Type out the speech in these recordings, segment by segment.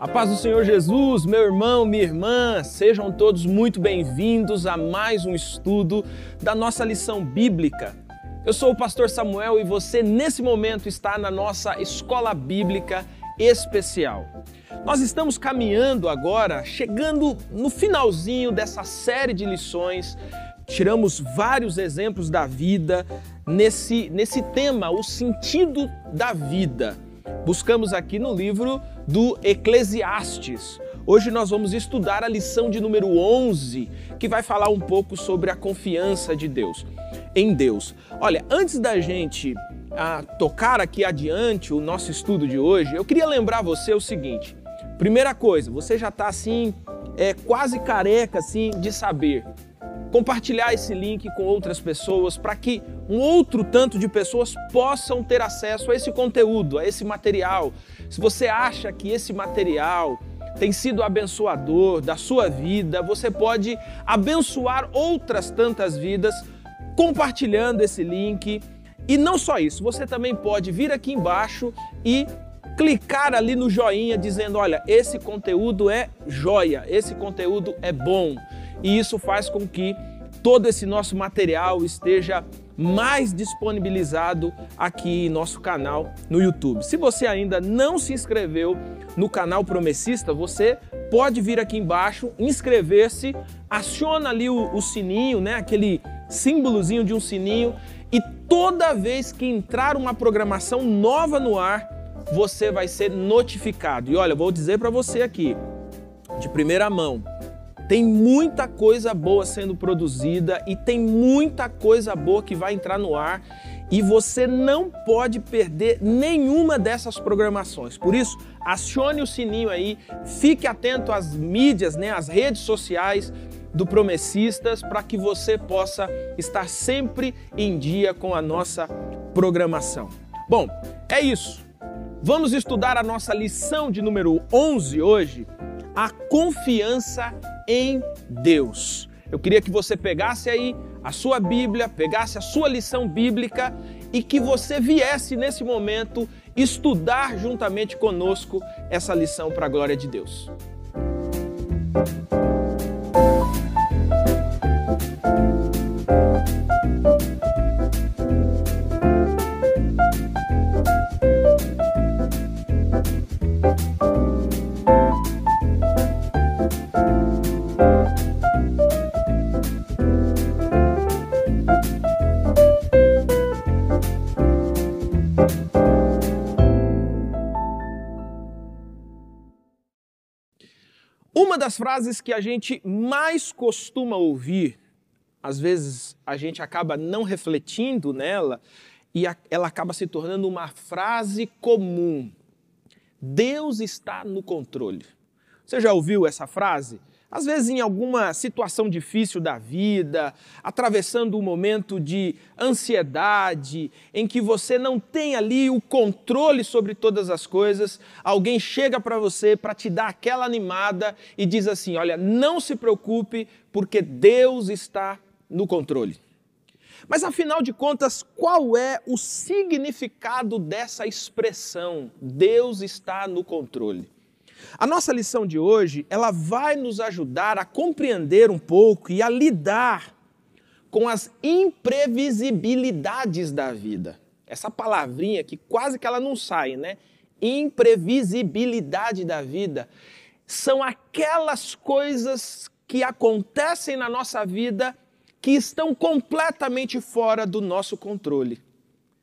A paz do Senhor Jesus, meu irmão, minha irmã, sejam todos muito bem-vindos a mais um estudo da nossa lição bíblica. Eu sou o pastor Samuel e você, nesse momento, está na nossa escola bíblica especial. Nós estamos caminhando agora, chegando no finalzinho dessa série de lições. Tiramos vários exemplos da vida nesse, nesse tema, o sentido da vida. Buscamos aqui no livro do Eclesiastes. Hoje nós vamos estudar a lição de número 11, que vai falar um pouco sobre a confiança de Deus, em Deus. Olha, antes da gente ah, tocar aqui adiante o nosso estudo de hoje, eu queria lembrar você o seguinte. Primeira coisa, você já está assim, é, quase careca assim de saber compartilhar esse link com outras pessoas para que um outro tanto de pessoas possam ter acesso a esse conteúdo, a esse material. Se você acha que esse material tem sido abençoador da sua vida, você pode abençoar outras tantas vidas compartilhando esse link. E não só isso, você também pode vir aqui embaixo e clicar ali no joinha dizendo: olha, esse conteúdo é joia, esse conteúdo é bom e isso faz com que todo esse nosso material esteja mais disponibilizado aqui em nosso canal no YouTube. Se você ainda não se inscreveu no canal Promessista, você pode vir aqui embaixo, inscrever-se, aciona ali o, o sininho, né, aquele símbolozinho de um sininho e toda vez que entrar uma programação nova no ar, você vai ser notificado. E olha, vou dizer para você aqui, de primeira mão, tem muita coisa boa sendo produzida e tem muita coisa boa que vai entrar no ar e você não pode perder nenhuma dessas programações. Por isso, acione o sininho aí, fique atento às mídias, né, às redes sociais do Promessistas para que você possa estar sempre em dia com a nossa programação. Bom, é isso. Vamos estudar a nossa lição de número 11 hoje, a confiança em Deus. Eu queria que você pegasse aí a sua Bíblia, pegasse a sua lição bíblica e que você viesse nesse momento estudar juntamente conosco essa lição para a glória de Deus. Das frases que a gente mais costuma ouvir, às vezes a gente acaba não refletindo nela e ela acaba se tornando uma frase comum. Deus está no controle. Você já ouviu essa frase? Às vezes em alguma situação difícil da vida, atravessando um momento de ansiedade, em que você não tem ali o controle sobre todas as coisas, alguém chega para você para te dar aquela animada e diz assim: Olha, não se preocupe, porque Deus está no controle. Mas afinal de contas, qual é o significado dessa expressão? Deus está no controle. A nossa lição de hoje, ela vai nos ajudar a compreender um pouco e a lidar com as imprevisibilidades da vida. Essa palavrinha que quase que ela não sai, né? Imprevisibilidade da vida são aquelas coisas que acontecem na nossa vida que estão completamente fora do nosso controle.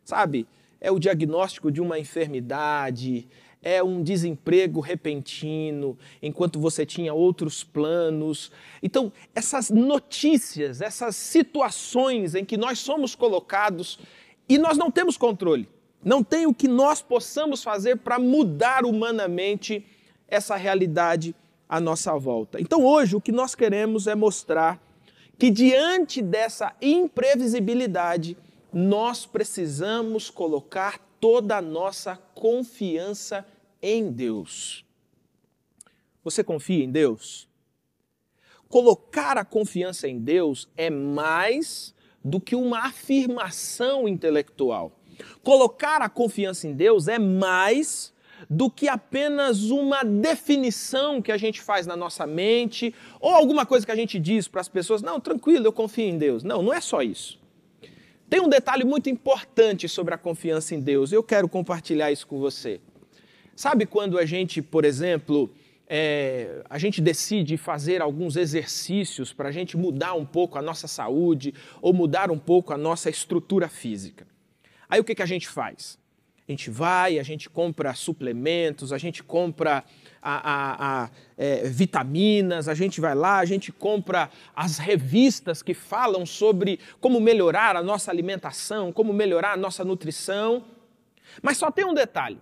Sabe? É o diagnóstico de uma enfermidade, é um desemprego repentino, enquanto você tinha outros planos. Então, essas notícias, essas situações em que nós somos colocados e nós não temos controle, não tem o que nós possamos fazer para mudar humanamente essa realidade à nossa volta. Então, hoje, o que nós queremos é mostrar que, diante dessa imprevisibilidade, nós precisamos colocar toda a nossa confiança em Deus. Você confia em Deus? Colocar a confiança em Deus é mais do que uma afirmação intelectual. Colocar a confiança em Deus é mais do que apenas uma definição que a gente faz na nossa mente ou alguma coisa que a gente diz para as pessoas: não, tranquilo, eu confio em Deus. Não, não é só isso. Tem um detalhe muito importante sobre a confiança em Deus, eu quero compartilhar isso com você. Sabe quando a gente, por exemplo, é, a gente decide fazer alguns exercícios para a gente mudar um pouco a nossa saúde ou mudar um pouco a nossa estrutura física? Aí o que, que a gente faz? A gente vai, a gente compra suplementos, a gente compra a, a, a, é, vitaminas, a gente vai lá, a gente compra as revistas que falam sobre como melhorar a nossa alimentação, como melhorar a nossa nutrição. Mas só tem um detalhe: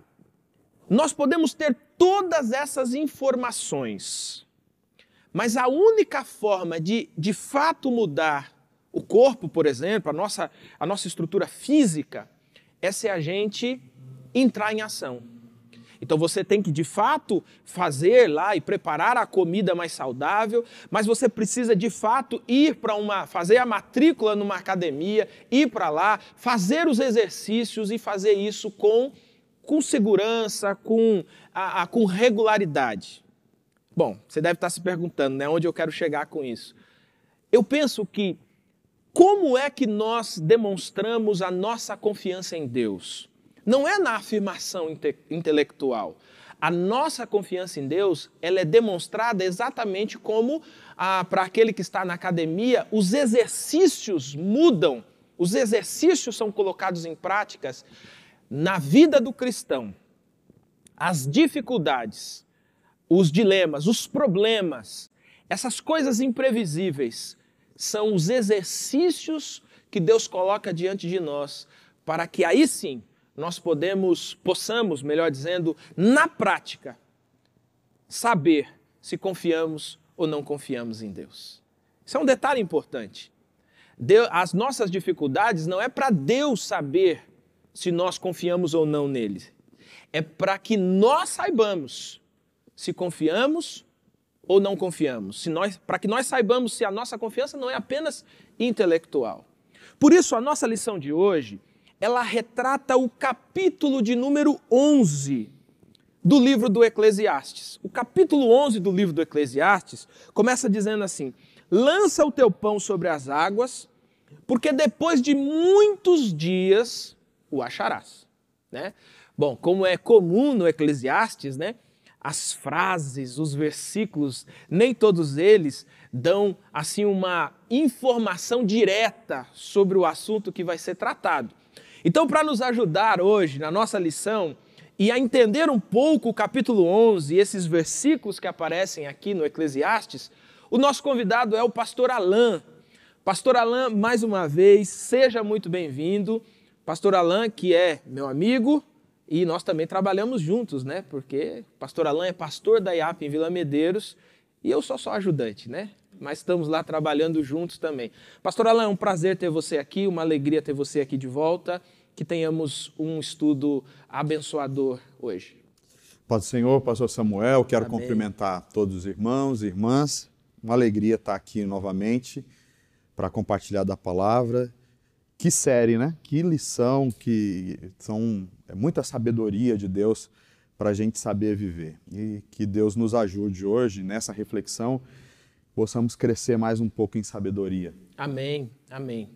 nós podemos ter todas essas informações, mas a única forma de de fato mudar o corpo, por exemplo, a nossa, a nossa estrutura física, é se a gente entrar em ação. Então você tem que de fato fazer lá e preparar a comida mais saudável, mas você precisa de fato ir para uma fazer a matrícula numa academia, ir para lá, fazer os exercícios e fazer isso com com segurança, com a, a, com regularidade. Bom, você deve estar se perguntando, né, onde eu quero chegar com isso. Eu penso que como é que nós demonstramos a nossa confiança em Deus? Não é na afirmação inte intelectual. A nossa confiança em Deus, ela é demonstrada exatamente como ah, para aquele que está na academia, os exercícios mudam, os exercícios são colocados em práticas na vida do cristão. As dificuldades, os dilemas, os problemas, essas coisas imprevisíveis são os exercícios que Deus coloca diante de nós para que aí sim nós podemos, possamos, melhor dizendo, na prática, saber se confiamos ou não confiamos em Deus. Isso é um detalhe importante. Deus, as nossas dificuldades não é para Deus saber se nós confiamos ou não nele. É para que nós saibamos se confiamos ou não confiamos. Se nós, para que nós saibamos se a nossa confiança não é apenas intelectual. Por isso, a nossa lição de hoje ela retrata o capítulo de número 11 do livro do Eclesiastes. O capítulo 11 do livro do Eclesiastes começa dizendo assim: Lança o teu pão sobre as águas, porque depois de muitos dias o acharás. Né? Bom, como é comum no Eclesiastes, né? as frases, os versículos, nem todos eles dão assim uma informação direta sobre o assunto que vai ser tratado. Então, para nos ajudar hoje na nossa lição e a entender um pouco o capítulo 11 e esses versículos que aparecem aqui no Eclesiastes, o nosso convidado é o pastor Alain. Pastor Alain, mais uma vez, seja muito bem-vindo. Pastor Alain, que é meu amigo, e nós também trabalhamos juntos, né? Porque pastor Alain é pastor da IAP em Vila Medeiros e eu sou só ajudante, né? Mas estamos lá trabalhando juntos também. Pastor Alain, é um prazer ter você aqui, uma alegria ter você aqui de volta que tenhamos um estudo abençoador hoje. Paz do Senhor, pastor Samuel, quero Amém. cumprimentar todos os irmãos e irmãs. Uma alegria estar aqui novamente para compartilhar da palavra. Que série, né? Que lição, que são é muita sabedoria de Deus para a gente saber viver. E que Deus nos ajude hoje nessa reflexão, possamos crescer mais um pouco em sabedoria. Amém, amém.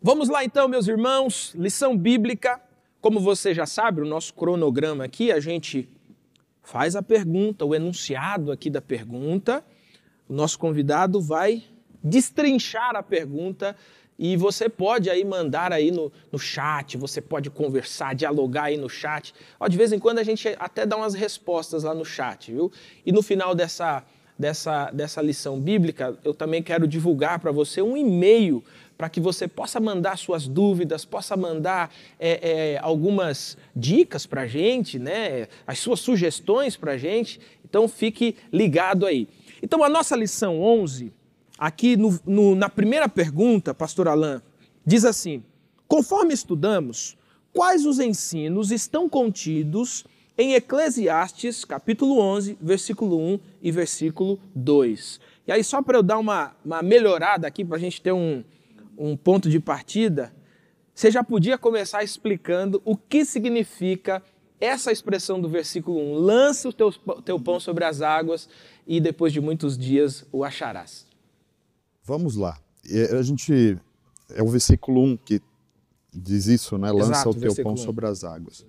Vamos lá então, meus irmãos, lição bíblica. Como você já sabe, o nosso cronograma aqui, a gente faz a pergunta, o enunciado aqui da pergunta. O nosso convidado vai destrinchar a pergunta e você pode aí mandar aí no, no chat, você pode conversar, dialogar aí no chat. Ó, de vez em quando a gente até dá umas respostas lá no chat, viu? E no final dessa, dessa, dessa lição bíblica, eu também quero divulgar para você um e-mail para que você possa mandar suas dúvidas, possa mandar é, é, algumas dicas para a gente, né? as suas sugestões para a gente. Então fique ligado aí. Então a nossa lição 11, aqui no, no, na primeira pergunta, pastor Alain, diz assim, conforme estudamos, quais os ensinos estão contidos em Eclesiastes, capítulo 11, versículo 1 e versículo 2. E aí, só para eu dar uma, uma melhorada aqui, para a gente ter um, um ponto de partida, você já podia começar explicando o que significa essa expressão do versículo 1, lança o teu, teu pão sobre as águas e depois de muitos dias o acharás. Vamos lá. A gente é o versículo 1 que diz isso, né? Lança Exato, o teu pão 1. sobre as águas.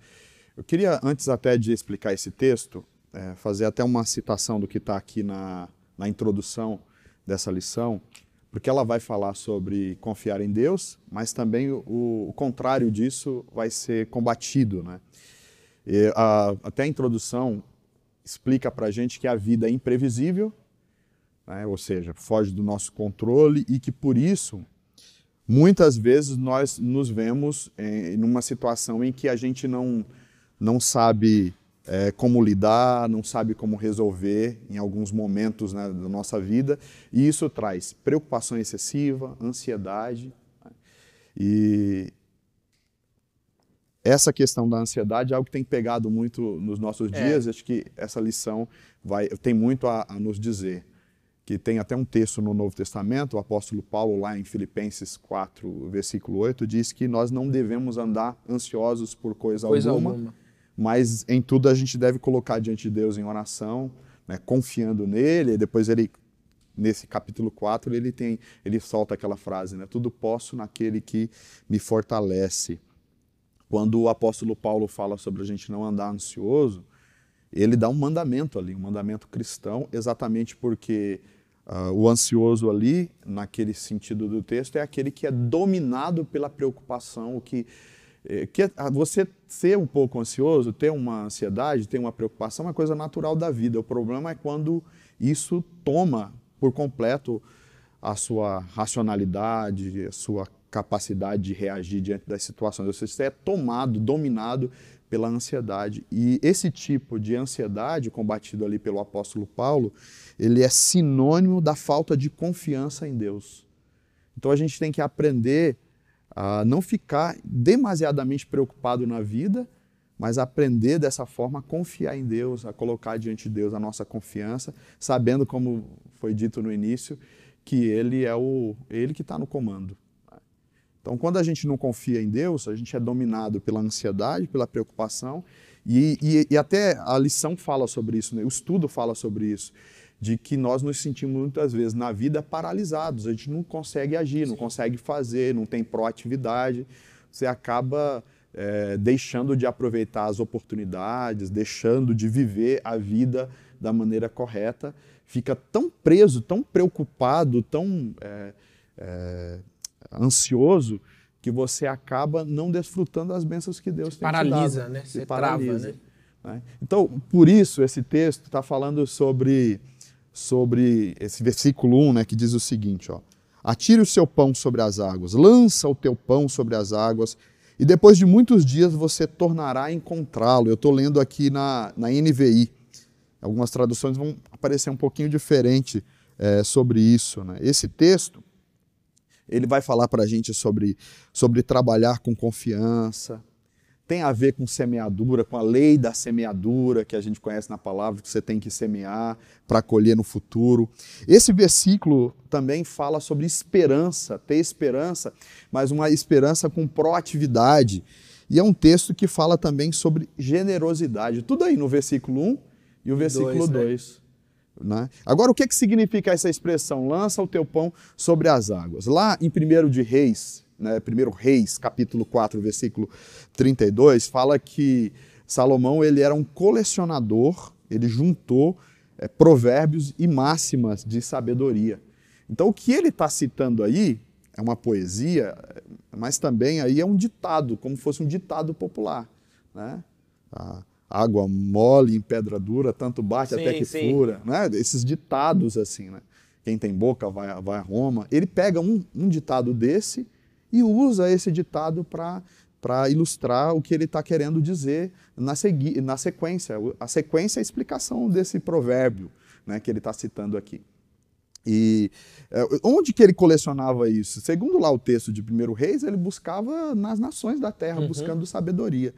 Eu queria, antes até de explicar esse texto, é, fazer até uma citação do que está aqui na, na introdução dessa lição, porque ela vai falar sobre confiar em Deus, mas também o, o contrário disso vai ser combatido. Né? E a, até a introdução explica para a gente que a vida é imprevisível, né? ou seja, foge do nosso controle e que por isso muitas vezes nós nos vemos em, uma situação em que a gente não, não sabe é, como lidar, não sabe como resolver em alguns momentos né, da nossa vida, e isso traz preocupação excessiva, ansiedade. Né? E essa questão da ansiedade é algo que tem pegado muito nos nossos é. dias, é. acho que essa lição vai, tem muito a, a nos dizer que tem até um texto no Novo Testamento, o apóstolo Paulo, lá em Filipenses 4, versículo 8, diz que nós não devemos andar ansiosos por coisa, coisa alguma, alguma, mas em tudo a gente deve colocar diante de Deus em oração, né, confiando nele, e depois ele nesse capítulo 4 ele tem ele solta aquela frase, né, tudo posso naquele que me fortalece. Quando o apóstolo Paulo fala sobre a gente não andar ansioso, ele dá um mandamento ali, um mandamento cristão, exatamente porque uh, o ansioso ali, naquele sentido do texto, é aquele que é dominado pela preocupação, o que que ah, você ser um pouco ansioso, ter uma ansiedade, ter uma preocupação é uma coisa natural da vida. O problema é quando isso toma por completo a sua racionalidade, a sua capacidade de reagir diante das situações. Você é tomado, dominado pela ansiedade. E esse tipo de ansiedade, combatido ali pelo apóstolo Paulo, ele é sinônimo da falta de confiança em Deus. Então a gente tem que aprender a não ficar demasiadamente preocupado na vida, mas aprender dessa forma a confiar em Deus, a colocar diante de Deus a nossa confiança, sabendo, como foi dito no início, que Ele é o Ele que está no comando. Então, quando a gente não confia em Deus, a gente é dominado pela ansiedade, pela preocupação, e, e, e até a lição fala sobre isso, né? o estudo fala sobre isso de que nós nos sentimos muitas vezes na vida paralisados, a gente não consegue agir, Sim. não consegue fazer, não tem proatividade, você acaba é, deixando de aproveitar as oportunidades, deixando de viver a vida da maneira correta, fica tão preso, tão preocupado, tão é, é, ansioso que você acaba não desfrutando das bênçãos que Deus tem paralisa, te dado. Né? Você paralisa, né? né? Então, por isso, esse texto está falando sobre sobre esse versículo 1, né, que diz o seguinte, ó: Atire o seu pão sobre as águas, lança o teu pão sobre as águas, e depois de muitos dias você tornará a encontrá-lo. Eu estou lendo aqui na, na NVI. Algumas traduções vão aparecer um pouquinho diferente é, sobre isso. Né? Esse texto, ele vai falar para a gente sobre, sobre trabalhar com confiança, tem a ver com semeadura, com a lei da semeadura que a gente conhece na palavra, que você tem que semear para colher no futuro. Esse versículo também fala sobre esperança, ter esperança, mas uma esperança com proatividade. E é um texto que fala também sobre generosidade. Tudo aí no versículo 1 e o versículo 2. Né? né? Agora, o que, que significa essa expressão? Lança o teu pão sobre as águas. Lá em 1 de Reis, né, 1 Reis, capítulo 4, versículo 32, fala que Salomão ele era um colecionador, ele juntou é, provérbios e máximas de sabedoria. Então o que ele está citando aí é uma poesia, mas também aí é um ditado, como fosse um ditado popular. Né? A água mole em pedra dura, tanto bate sim, até que sim. fura. Né? Esses ditados assim, né? Quem tem boca vai, vai a Roma. Ele pega um, um ditado desse e usa esse ditado para ilustrar o que ele está querendo dizer na, segui, na sequência. A sequência é a explicação desse provérbio né, que ele está citando aqui. E é, onde que ele colecionava isso? Segundo lá o texto de 1 Reis, ele buscava nas nações da terra, uhum. buscando sabedoria.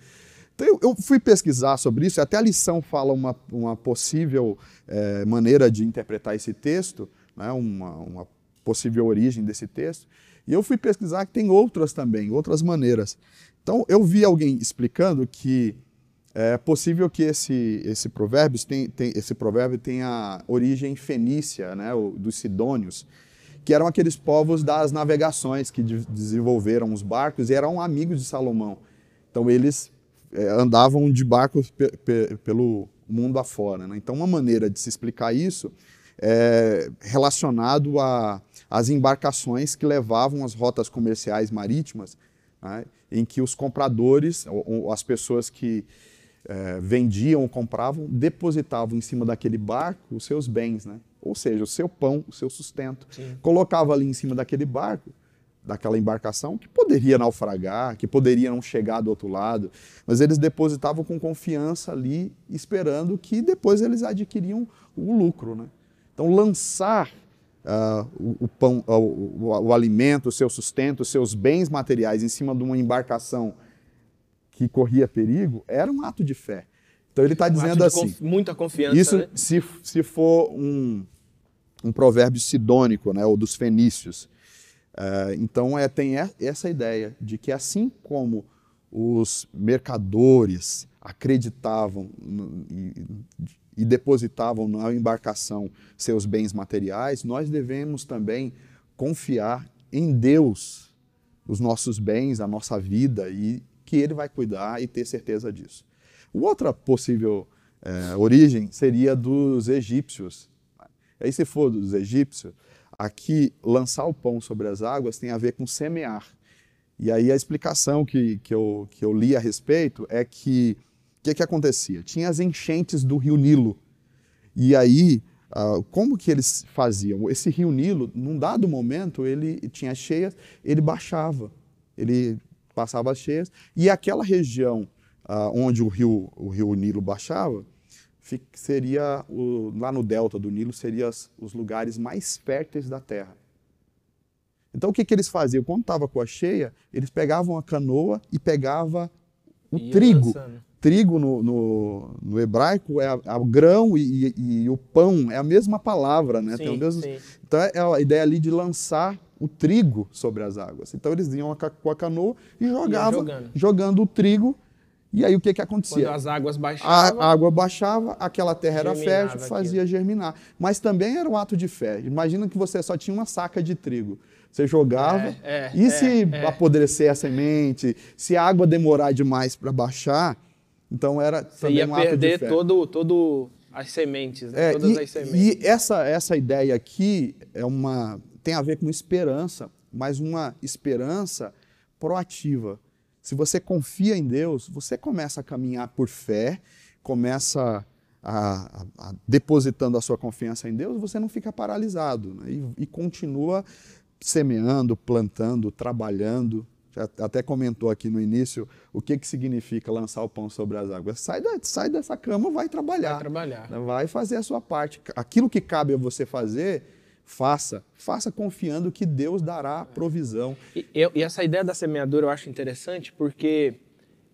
Então eu, eu, fui pesquisar sobre isso, até a lição fala uma, uma possível é, maneira de interpretar esse texto, né, uma, uma possível origem desse texto. E eu fui pesquisar que tem outras também, outras maneiras. Então, eu vi alguém explicando que É possível que esse, esse, provérbio, tem, tem, esse provérbio tenha origem fenícia, né, dos sidônios, que eram aqueles povos das navegações que de, desenvolveram os barcos e eram amigos de Salomão. Então eles é, andavam de barcos pe, pe, pelo mundo afora. Né? Então uma maneira de se explicar isso é relacionado às embarcações que levavam as rotas comerciais marítimas, né? em que os compradores, ou, ou as pessoas que é, vendiam ou compravam, depositavam em cima daquele barco os seus bens, né? ou seja, o seu pão, o seu sustento. Sim. Colocava ali em cima daquele barco, daquela embarcação, que poderia naufragar, que poderia não chegar do outro lado, mas eles depositavam com confiança ali, esperando que depois eles adquiriam o lucro. Né? Então, lançar uh, o, o, pão, uh, o, o, alimento, o seu sustento, os seus bens materiais em cima de uma embarcação que corria perigo, era um ato de fé. Então ele está um dizendo assim. Conf muita confiança. Isso, né? se, se for um, um provérbio sidônico, né, ou dos fenícios. Uh, então é, tem essa ideia de que assim como os mercadores acreditavam no, e, depositavam na embarcação seus bens materiais, nós devemos também confiar em Deus, os nossos bens, a nossa vida e que Ele vai cuidar e ter certeza disso. Outra possível é, origem seria dos egípcios. Aí, se for dos egípcios, aqui lançar o pão sobre as águas tem a ver com semear. E aí a explicação que, que, eu, que eu li a respeito é que o que, que acontecia? Tinha as enchentes do rio Nilo. E aí, uh, como que eles faziam? Esse rio Nilo, num dado momento, ele tinha cheias, ele baixava. Ele passava cheias, e aquela região uh, onde o rio, o rio Nilo baixava, seria o, lá no delta do Nilo seria os lugares mais férteis da terra. Então o que, que eles faziam? Quando estava com a cheia, eles pegavam a canoa e pegava o e trigo. Lançando. Trigo no, no, no, hebraico é, a, o grão e, e, e, o pão é a mesma palavra, né? Sim, mesmo... Então é a ideia ali de lançar o trigo sobre as águas. Então eles iam com a canoa e jogavam, jogando. jogando. o trigo. E aí o que, que acontecia? Quando as águas baixavam. A água baixava, aquela terra era fértil, fazia aquilo. germinar. Mas também era um ato de fé. Imagina que você só tinha uma saca de trigo. Você jogava. É, é, e é, se é. apodrecer a semente, se a água demorar demais para baixar, então era você também um ia perder todo, todo as sementes, né? É, todas e, as sementes. E essa, essa ideia aqui é uma tem a ver com esperança, mas uma esperança proativa. Se você confia em Deus, você começa a caminhar por fé, começa a, a, a depositando a sua confiança em Deus, você não fica paralisado né? e, e continua semeando, plantando, trabalhando. Até comentou aqui no início o que, que significa lançar o pão sobre as águas. Sai, da, sai dessa cama, vai trabalhar. Vai trabalhar. Vai fazer a sua parte. Aquilo que cabe a você fazer, faça. Faça confiando que Deus dará provisão. E, e essa ideia da semeadura eu acho interessante porque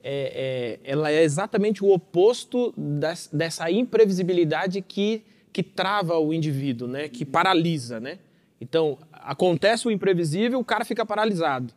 é, é, ela é exatamente o oposto das, dessa imprevisibilidade que, que trava o indivíduo, né? que paralisa. Né? Então, acontece o imprevisível, o cara fica paralisado.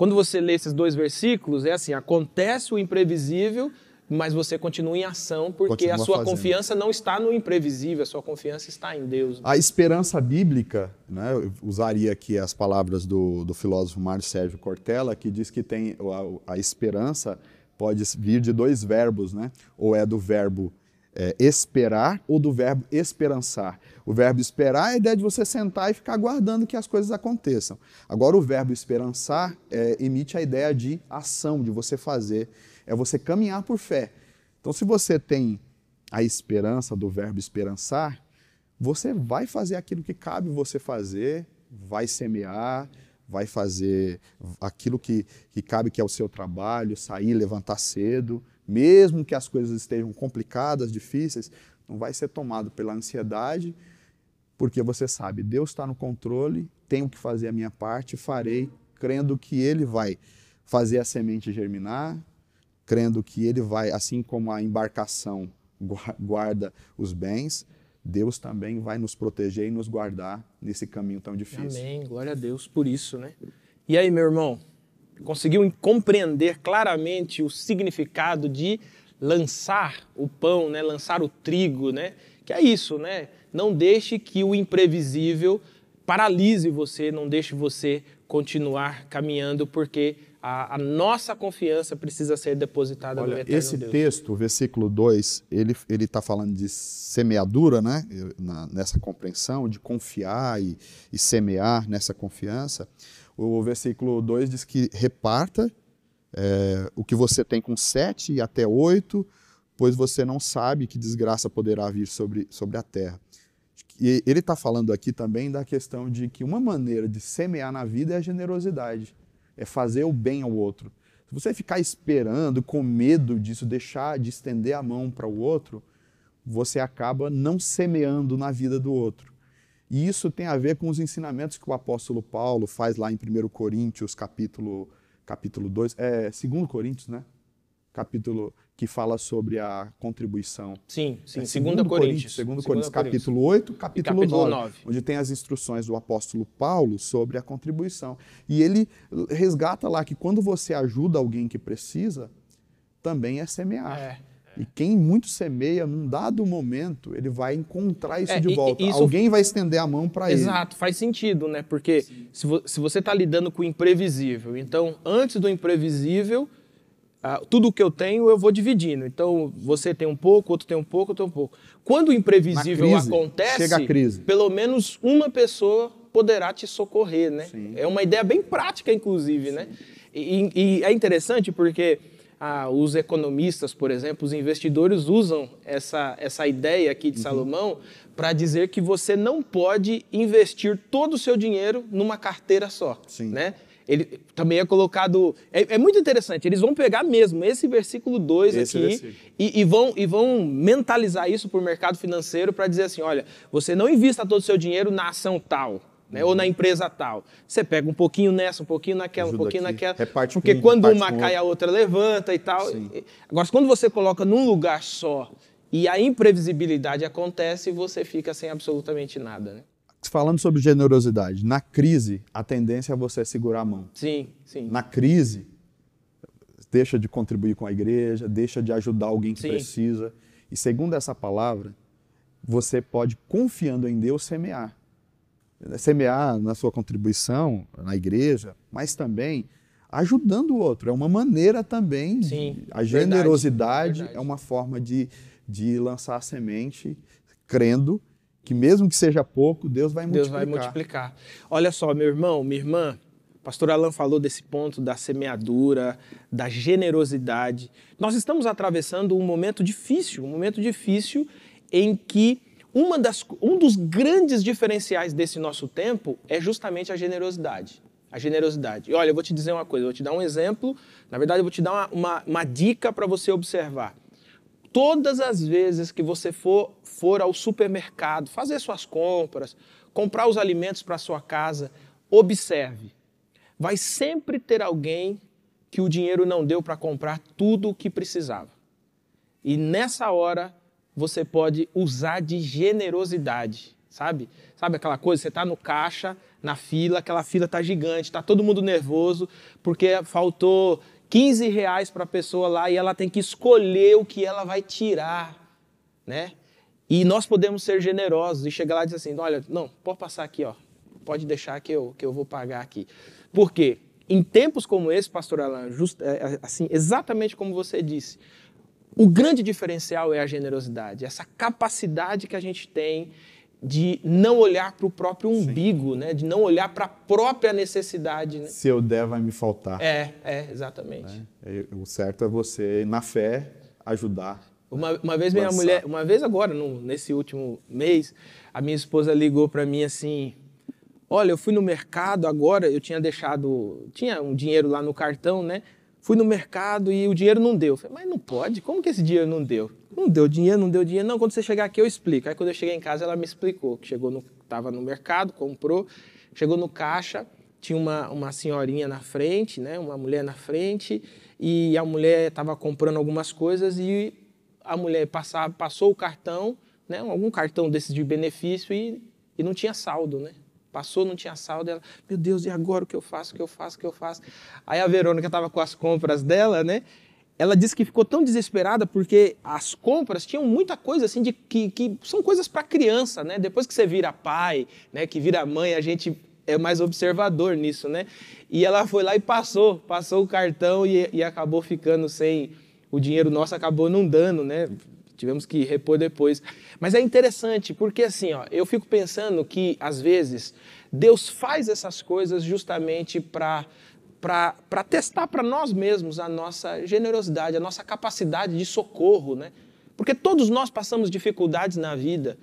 Quando você lê esses dois versículos, é assim: acontece o imprevisível, mas você continua em ação porque continua a sua fazendo. confiança não está no imprevisível, a sua confiança está em Deus. A esperança bíblica, né, eu usaria aqui as palavras do, do filósofo Mário Sérgio Cortella, que diz que tem a, a esperança pode vir de dois verbos, né? ou é do verbo é, esperar ou do verbo esperançar. O verbo esperar é a ideia de você sentar e ficar aguardando que as coisas aconteçam. Agora, o verbo esperançar é, emite a ideia de ação, de você fazer é você caminhar por fé. Então, se você tem a esperança do verbo esperançar, você vai fazer aquilo que cabe você fazer, vai semear, vai fazer aquilo que, que cabe que é o seu trabalho, sair, levantar cedo, mesmo que as coisas estejam complicadas, difíceis, não vai ser tomado pela ansiedade, porque você sabe, Deus está no controle, tenho que fazer a minha parte, farei, crendo que Ele vai fazer a semente germinar, crendo que ele vai, assim como a embarcação guarda os bens, Deus também vai nos proteger e nos guardar nesse caminho tão difícil. Amém. Glória a Deus por isso, né? E aí, meu irmão, conseguiu compreender claramente o significado de lançar o pão, né? lançar o trigo, né? Que é isso, né? Não deixe que o imprevisível paralise você, não deixe você continuar caminhando, porque a, a nossa confiança precisa ser depositada Olha, no eterno esse Deus. texto, versículo 2, ele ele está falando de semeadura, né? Na, nessa compreensão de confiar e, e semear nessa confiança. O versículo 2 diz que reparta é, o que você tem com sete e até oito, pois você não sabe que desgraça poderá vir sobre, sobre a terra. E ele está falando aqui também da questão de que uma maneira de semear na vida é a generosidade é fazer o bem ao outro. Se você ficar esperando, com medo disso, deixar de estender a mão para o outro, você acaba não semeando na vida do outro. E isso tem a ver com os ensinamentos que o apóstolo Paulo faz lá em 1 Coríntios, capítulo, capítulo 2, é 2 Coríntios, né? Capítulo que fala sobre a contribuição. Sim, sim. É, Segunda Coríntios. Segundo Coríntios, capítulo 8, capítulo, capítulo 9, 9, onde tem as instruções do apóstolo Paulo sobre a contribuição. E ele resgata lá que quando você ajuda alguém que precisa, também é semear. É. E quem muito semeia, num dado momento, ele vai encontrar isso É, de volta. isso- Alguém vai estender a mão para ele. Exato, faz sentido, né? Porque se, vo- se você está lidando com o imprevisível, então antes do imprevisível, ah, tudo que eu tenho eu vou dividindo. Então você tem um pouco, outro tem um pouco, outro tem um pouco. Quando o imprevisível crise, acontece, chega a crise. pelo menos uma pessoa poderá te socorrer, né? Sim. É uma ideia bem prática, inclusive, né? E, e é interessante porque ah, os economistas, por exemplo, os investidores usam essa, essa ideia aqui de Uhum. Salomão para dizer que você não pode investir todo o seu dinheiro numa carteira só, Sim. né? Ele também é colocado. É, é muito interessante, eles vão pegar mesmo esse versículo 2 Esse aqui versículo. e, e vão, e vão mentalizar isso para o mercado financeiro para dizer assim: olha, você não invista todo o seu dinheiro na ação tal. Né, ou na empresa tal. Você pega um pouquinho nessa, um pouquinho naquela, Ajuda um pouquinho aqui, naquela. reparte porque um, quando reparte uma cai, a outra levanta e tal. Sim. Agora, quando você coloca num lugar só e a imprevisibilidade acontece, você fica sem absolutamente nada. Né? Falando sobre generosidade, na crise, a tendência é você segurar a mão. Sim, sim. Na crise, deixa de contribuir com a igreja, deixa de ajudar alguém que Sim. precisa. E segundo essa palavra, você pode, confiando em Deus, semear. Semear na sua contribuição na igreja, mas também ajudando o outro. É uma maneira também. de- Sim, a verdade, generosidade verdade. é uma forma de, de lançar a semente, crendo que mesmo que seja pouco, Deus vai Deus multiplicar. vai multiplicar. Olha só, meu irmão, minha irmã, o pastor Alan falou desse ponto da semeadura, da generosidade. Nós estamos atravessando um momento difícil, um momento difícil em que uma das, um dos grandes diferenciais desse nosso tempo é justamente a generosidade. A generosidade. E olha, eu vou te dizer uma coisa, eu vou te dar um exemplo, na verdade, eu vou te dar uma, uma, uma dica para você observar. Todas as vezes que você for, for ao supermercado, fazer suas compras, comprar os alimentos para sua casa, observe. Vai sempre ter alguém que o dinheiro não deu para comprar tudo o que precisava. E nessa hora você pode usar de generosidade, sabe? Sabe aquela coisa, você está no caixa, na fila, aquela fila está gigante, está todo mundo nervoso, porque faltou 15 reais para a pessoa lá e ela tem que escolher o que ela vai tirar, né? E nós podemos ser generosos e chegar lá e dizer assim, olha, não, pode passar aqui, ó, pode deixar que eu, que eu vou pagar aqui. Por quê? Em tempos como esse, pastor Alan, just, é, assim, exatamente como você disse, o grande diferencial é a generosidade, essa capacidade que a gente tem de não olhar para o próprio umbigo, né? de não olhar para a própria necessidade. Né? Se eu der, vai me faltar. É, é, exatamente. É, O certo é você, na fé, ajudar. Uma, uma vez minha Lançar. mulher, uma vez agora, no- nesse último mês, a minha esposa ligou para mim assim: Olha, eu fui no mercado agora, eu tinha deixado, tinha um dinheiro lá no cartão, né? Fui no mercado e o dinheiro não deu. Eu Falei, mas não pode, como que esse dinheiro não deu? Não deu dinheiro, não deu dinheiro. Não, quando você chegar aqui eu explico. Aí quando eu cheguei em casa ela me explicou que chegou no, tava no mercado, comprou, chegou no caixa, tinha uma, uma senhorinha na frente, né? Uma mulher na frente e a mulher estava comprando algumas coisas e a mulher passava, passou o cartão, né, algum cartão desses de benefício e, e não tinha saldo, né? Passou, não tinha saldo, ela, meu Deus, e agora o que eu faço, o que eu faço, o que eu faço? Aí a Verônica estava com as compras dela, né? ela disse que ficou tão desesperada porque as compras tinham muita coisa assim de que, que são coisas para criança, né? Depois que você vira pai, né, que vira mãe, a gente é mais observador nisso, né? E ela foi lá e passou, passou o cartão e, e acabou ficando sem o dinheiro nosso acabou não dando, né? Tivemos que repor depois. Mas é interessante, porque assim, ó, eu fico pensando que, às vezes, Deus faz essas coisas justamente para para testar para nós mesmos a nossa generosidade, a nossa capacidade de socorro, né? Porque todos nós passamos dificuldades na vida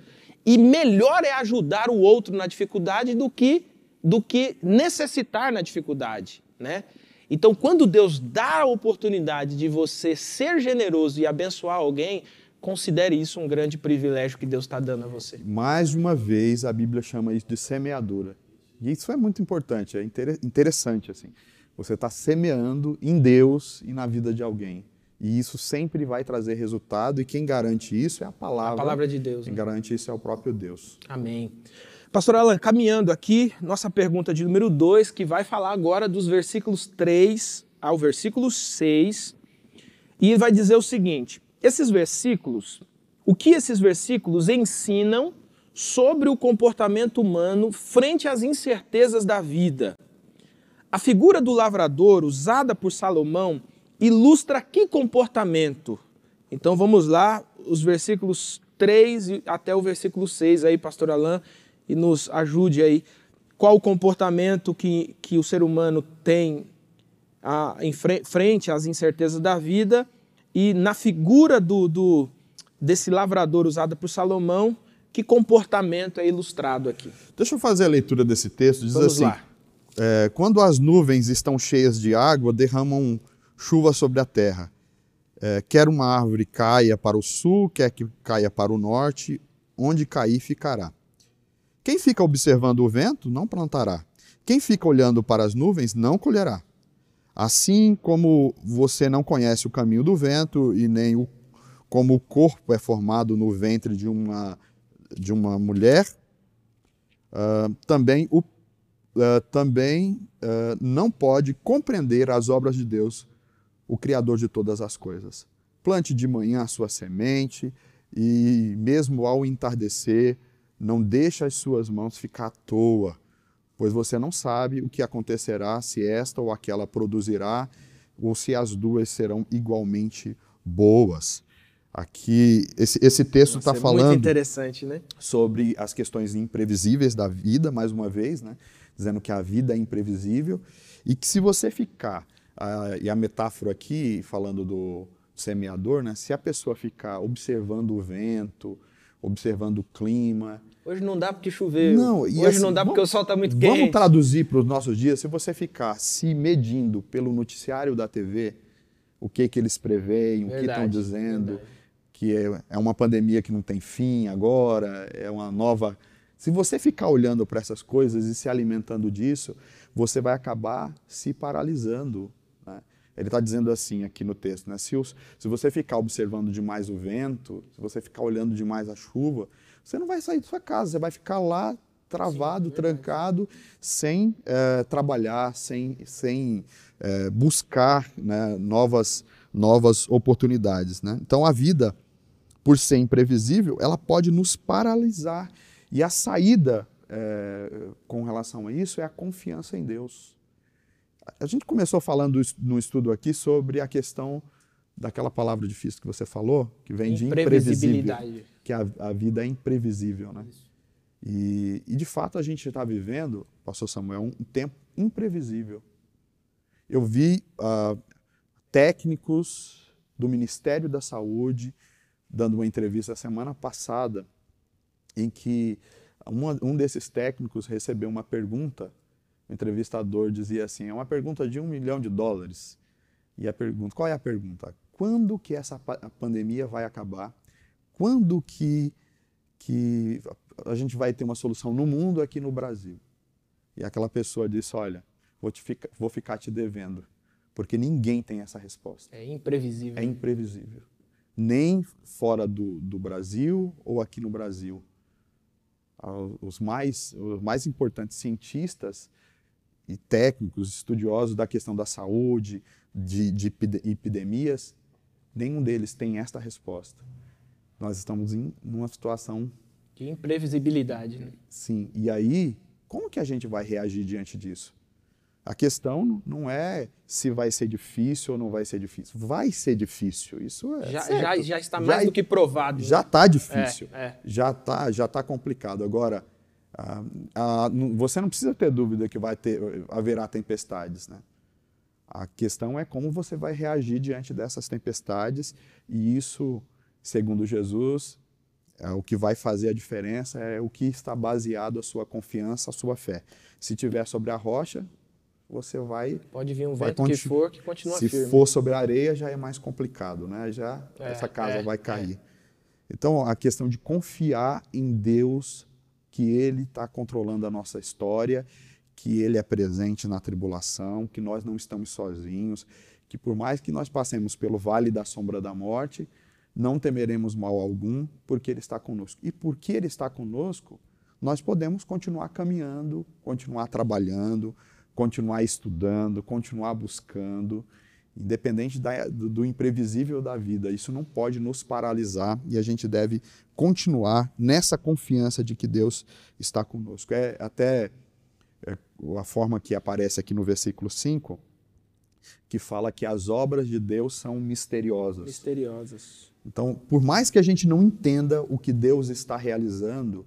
e melhor é ajudar o outro na dificuldade do que do que necessitar na dificuldade, né? Então, quando Deus dá a oportunidade de você ser generoso e abençoar alguém, considere isso um grande privilégio que Deus está dando a você. Mais uma vez, a Bíblia chama isso de semeadura. E isso é muito importante, é interessante assim. Você está semeando em Deus e na vida de alguém. E isso sempre vai trazer resultado, e quem garante isso é a palavra. A palavra de Deus. Quem né? garante isso é o próprio Deus. Amém. Pastor Alan, caminhando aqui, nossa pergunta de número 2, que vai falar agora dos versículos 3 ao versículo 6, e vai dizer o seguinte: esses versículos, o que esses versículos ensinam sobre o comportamento humano frente às incertezas da vida? A figura do lavrador usada por Salomão ilustra que comportamento? Então vamos lá, os versículos 3 até o versículo 6 aí, pastor Alain, e nos ajude aí. Qual o comportamento que, que o ser humano tem a, em frente às incertezas da vida e na figura do, do desse lavrador usada por Salomão, que comportamento é ilustrado aqui? Deixa eu fazer a leitura desse texto. Diz Vamos assim. É, quando as nuvens estão cheias de água, derramam chuva sobre a terra. É, quer uma árvore caia para o sul, quer que caia para o norte, onde cair ficará. Quem fica observando o vento não plantará. Quem fica olhando para as nuvens não colherá. Assim como você não conhece o caminho do vento e nem o, como o corpo é formado no ventre de uma, de uma mulher, uh, também, o, uh, também uh, não pode compreender as obras de Deus, o Criador de todas as coisas. Plante de manhã a sua semente e, mesmo ao entardecer, não deixe as suas mãos ficar à toa, pois você não sabe o que acontecerá se esta ou aquela produzirá, ou se as duas serão igualmente boas. Aqui, esse, esse texto está é falando né? sobre as questões imprevisíveis da vida, mais uma vez, né? dizendo que a vida é imprevisível e que se você ficar, e a metáfora aqui, falando do semeador, né? se a pessoa ficar observando o vento, observando o clima. Hoje não dá porque choveu. Não, Hoje assim, não dá porque vamos, o sol está muito quente. Vamos traduzir para os nossos dias, se você ficar se medindo pelo noticiário da TV, o que, que eles preveem, verdade, o que estão dizendo, verdade. que é, é uma pandemia que não tem fim agora, é uma nova... Se você ficar olhando para essas coisas e se alimentando disso, você vai acabar se paralisando, ele está dizendo assim aqui no texto, né? Se, os, se você ficar observando demais o vento, se você ficar olhando demais a chuva, você não vai sair de sua casa, você vai ficar lá travado, Sim, trancado, sem é, trabalhar, sem, sem é, buscar né, novas, novas oportunidades. Né? Então a vida, por ser imprevisível, ela pode nos paralisar. E a saída é, com relação a isso é a confiança em Deus. A gente começou falando no estudo aqui sobre a questão daquela palavra difícil que você falou, que vem de imprevisível, que a, a vida é imprevisível, né? E, e, de fato a gente está vivendo, Pastor Samuel, um, tempo imprevisível. Eu vi uh, técnicos do Ministério da Saúde dando uma entrevista semana passada em que uma, um desses técnicos recebeu uma pergunta o entrevistador dizia assim: é uma pergunta de um milhão de dólares. E a pergunta, qual é a pergunta? Quando que essa pandemia vai acabar? Quando que, que a gente vai ter uma solução no mundo aqui no Brasil? E aquela pessoa disse: olha, vou, te ficar, vou ficar te devendo, porque ninguém tem essa resposta. É imprevisível. É imprevisível. Nem fora do, do Brasil ou aqui no Brasil. Os mais, os mais importantes cientistas e técnicos, estudiosos da questão da saúde, de, de epidemias, nenhum deles tem esta resposta. Nós estamos em uma situação de imprevisibilidade. Né? Sim. E aí, como que a gente vai reagir diante disso? A questão não é se vai ser difícil ou não vai ser difícil. Vai ser difícil. Isso é. Já, já, já, está mais já, do que provado. Já está difícil. É, é. Já está já tá complicado. Agora, você não precisa ter dúvida que vai ter, haverá tempestades. Né? A questão é como você vai reagir diante dessas tempestades, e isso, segundo Jesus, é, o que vai fazer a diferença é o que está baseado a sua confiança, a sua fé. Se tiver sobre a rocha, você vai. Pode vir um vento que for, que continua Se firme. for sobre a areia, já é mais complicado, né? Já é, essa casa é, vai cair. É. Então, a questão de confiar em Deus, que Ele está controlando a nossa história, que Ele é presente na tribulação, que nós não estamos sozinhos, que por mais que nós passemos pelo vale da sombra da morte, não temeremos mal algum, porque Ele está conosco. E porque Ele está conosco, nós podemos continuar caminhando, continuar trabalhando, continuar estudando, continuar buscando, independente da, do, do, imprevisível da vida. Isso não pode nos paralisar e a gente deve continuar nessa confiança de que Deus está conosco. É até é, a forma que aparece aqui no versículo 5, que fala que as obras de Deus são misteriosas. Misteriosas. Então, por mais que a gente não entenda o que Deus está realizando,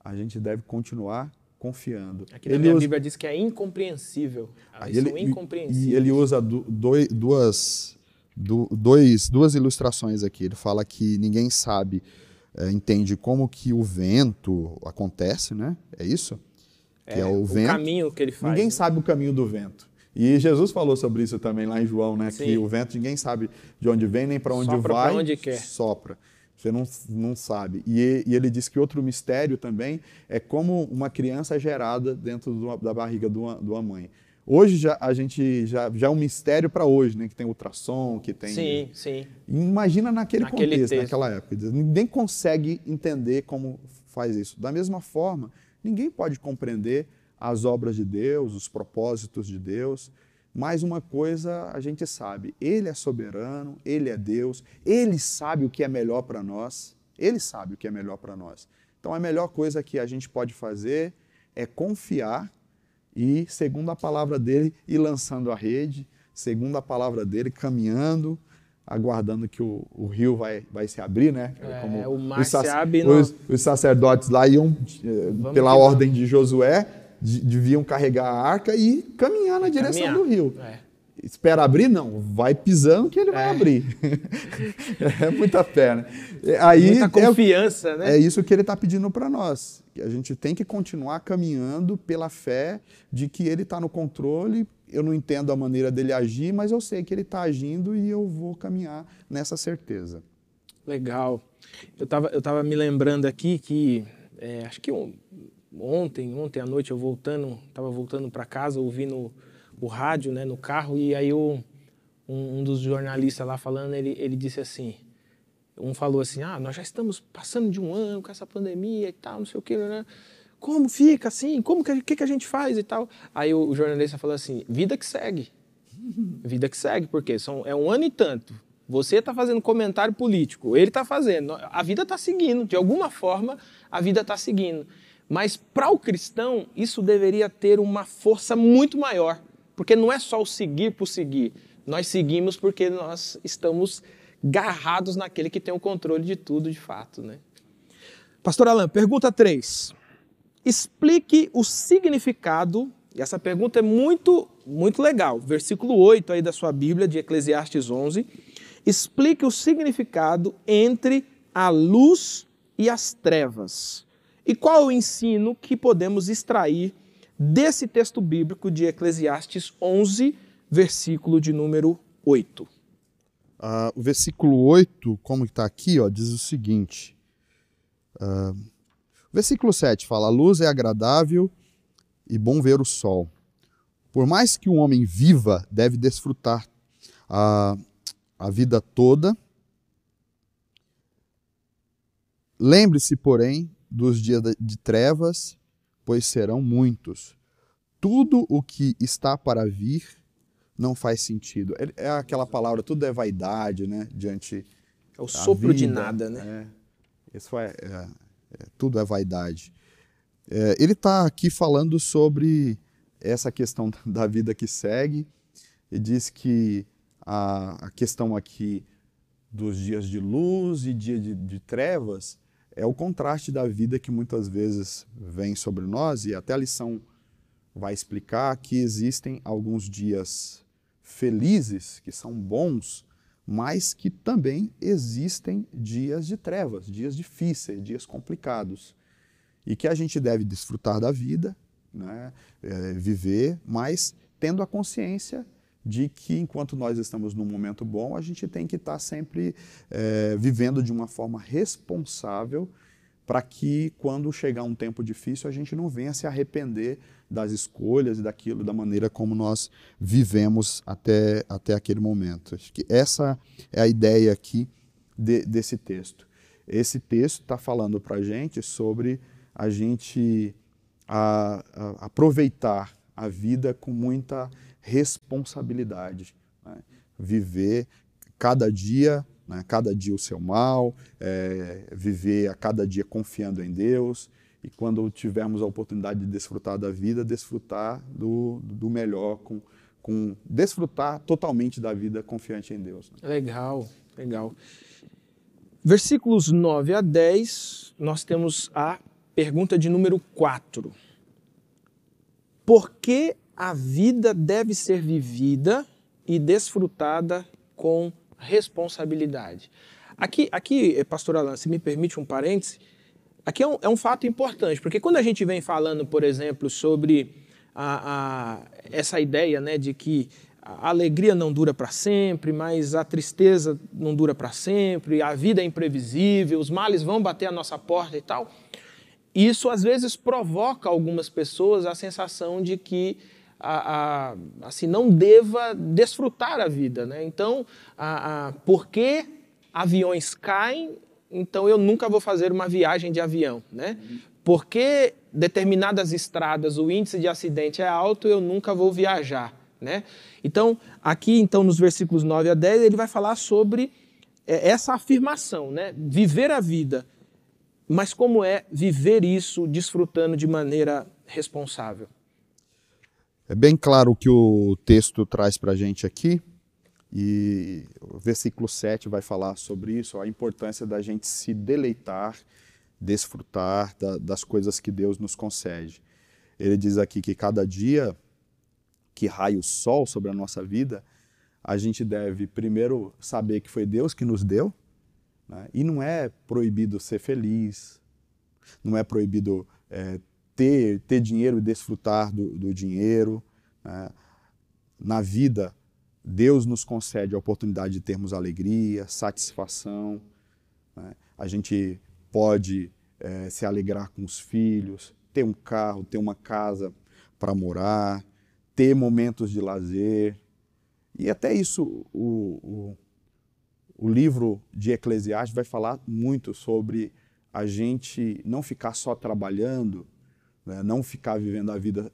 a gente deve continuar confiando. Aqui na ele usa... Bíblia diz que é incompreensível. Elas ele, são incompreensíveis. E ele usa du, dois, duas, du, dois, duas ilustrações aqui. Ele fala que ninguém sabe, é, entende como que o vento acontece, né? É isso? Que é, é o, o vento. caminho que ele faz. Ninguém né? sabe o caminho do vento. E Jesus falou sobre isso também lá em João, né? Sim. Que o vento ninguém sabe de onde vem nem para onde sopra vai. Onde quer. Sopra. Você não, não sabe. E, e, ele diz que outro mistério também é como uma criança é gerada dentro do, da barriga de uma, de uma mãe. Hoje já, a gente já, já é um mistério para hoje, né? Que tem ultrassom, que tem. Sim, sim. Imagina naquele, naquele contexto, texto. naquela época. Ninguém consegue entender como faz isso. Da mesma forma, ninguém pode compreender as obras de Deus, os propósitos de Deus. Mas uma coisa a gente sabe: Ele é soberano, Ele é Deus, Ele sabe o que é melhor para nós. Ele sabe o que é melhor para nós. Então a melhor coisa que a gente pode fazer é confiar e, segundo a palavra dele, ir lançando a rede, segundo a palavra dele, caminhando, aguardando que o, o rio vai, vai se abrir, né? É, Como o mar os, se abre os, os sacerdotes lá iam, eh, pela ordem de Josué, deviam carregar a arca e caminhar na direção caminhar. do rio. É. Espera abrir? Não, vai pisando que ele vai é. abrir. é muita fé, né? Aí, muita confiança, é, né? É isso que ele está pedindo para nós. A gente tem que continuar caminhando pela fé de que ele está no controle. Eu não entendo a maneira dele agir, mas eu sei que ele está agindo e eu vou caminhar nessa certeza. Legal. Eu estava eu tava me lembrando aqui que, é, acho que um, ontem, ontem à noite eu voltando, estava voltando para casa, ouvindo o rádio, né, no carro, e aí um, um, dos jornalistas lá falando, ele, ele disse assim, um falou assim, ah, nós já estamos passando de um ano com essa pandemia e tal, não sei o que, né? Como fica assim? Como que, que, que a gente faz e tal? Aí o, o jornalista falou assim, vida que segue. Vida que segue, porque são, é um ano e tanto. Você está fazendo comentário político, ele está fazendo. A vida está seguindo, de alguma forma, a vida está seguindo. Mas para o cristão, isso deveria ter uma força muito maior, porque não é só o seguir por seguir. Nós seguimos porque nós estamos garrados naquele que tem o controle de tudo de fato. Né? Pastor Alain, pergunta 3. Explique o significado, e essa pergunta é muito, muito legal, versículo 8 aí da sua Bíblia, de Eclesiastes 11. Explique o significado entre a luz e as trevas. E qual o ensino que podemos extrair desse texto bíblico de Eclesiastes 11, versículo de número 8? Uh, ah, o versículo 8, como está aqui, ó, diz o seguinte. Uh, o versículo 7 fala: A luz é agradável e bom ver o sol. Por mais que um homem viva, deve desfrutar a, a vida toda. Lembre-se, porém, dos dias de trevas, pois serão muitos. Tudo o que está para vir não faz sentido. É, é aquela palavra, tudo é vaidade, né? Diante. É o sopro vida, de nada, né? É, isso é, é, é tudo é vaidade. É, ele está aqui falando sobre essa questão da vida que segue e diz que a, a questão aqui dos dias de luz e dia de, de trevas é o contraste da vida que muitas vezes vem sobre nós e até a lição vai explicar que existem alguns dias felizes, que são bons, mas que também existem dias de trevas, dias difíceis, dias complicados. E que a gente deve desfrutar da vida, né, é, viver, mas tendo a consciência de que enquanto nós estamos num momento bom, a gente tem que estar sempre é, vivendo de uma forma responsável para que quando chegar um tempo difícil a gente não venha se arrepender das escolhas e daquilo, da maneira como nós vivemos até, até aquele momento. Acho que essa é a ideia aqui de, desse texto. Esse texto está falando para a gente sobre a gente a, a aproveitar a vida com muita responsabilidade. Né? Viver cada dia, né? cada dia o seu mal, é, viver a cada dia confiando em Deus, e quando tivermos a oportunidade de desfrutar da vida, desfrutar do, do melhor, com, com desfrutar totalmente da vida confiante em Deus. Né? Legal, legal. Versículos 9 a 10, nós temos a pergunta de número 4. Por que a vida deve ser vivida e desfrutada com responsabilidade? Aqui, aqui pastor Alan, se me permite um parêntese, Aqui é um, é um fato importante, porque quando a gente vem falando, por exemplo, sobre a, a, essa ideia né, de que a alegria não dura para sempre, mas a tristeza não dura para sempre, a vida é imprevisível, os males vão bater a nossa porta e tal. Isso às vezes provoca algumas pessoas a sensação de que a, a, assim não deva desfrutar a vida, né? Então, a, a, porque aviões caem, então eu nunca vou fazer uma viagem de avião, né? Porque determinadas estradas o índice de acidente é alto, eu nunca vou viajar, né? Então, aqui então nos versículos 9 a 10, ele vai falar sobre é, essa afirmação, né? Viver a vida. Mas como é viver isso desfrutando de maneira responsável? É bem claro o que o texto traz para a gente aqui. E o versículo 7 vai falar sobre isso, a importância da gente se deleitar, desfrutar da, das coisas que Deus nos concede. Ele diz aqui que cada dia que raia o sol sobre a nossa vida, a gente deve primeiro saber que foi Deus que nos deu, né? e não é proibido ser feliz, não é proibido é, ter, ter dinheiro e desfrutar do, do dinheiro. Né? Na vida, Deus nos concede a oportunidade de termos alegria, satisfação. Né? A gente pode é, se alegrar com os filhos, ter um carro, ter uma casa para morar, ter momentos de lazer. E até isso, o, o, o livro de Eclesiastes vai falar muito sobre a gente não ficar só trabalhando, né? não ficar vivendo a vida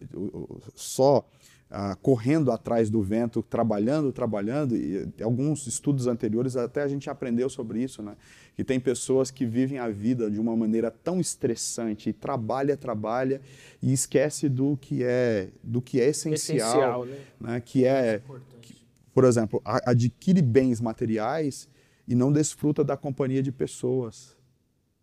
só ah, correndo atrás do vento, trabalhando, trabalhando, e alguns estudos anteriores até a gente aprendeu sobre isso, né? Que tem pessoas que vivem a vida de uma maneira tão estressante, e trabalha, trabalha e esquece do que é, do que é essencial, essencial né? né? Que é, que, por exemplo, adquire bens materiais e não desfruta da companhia de pessoas.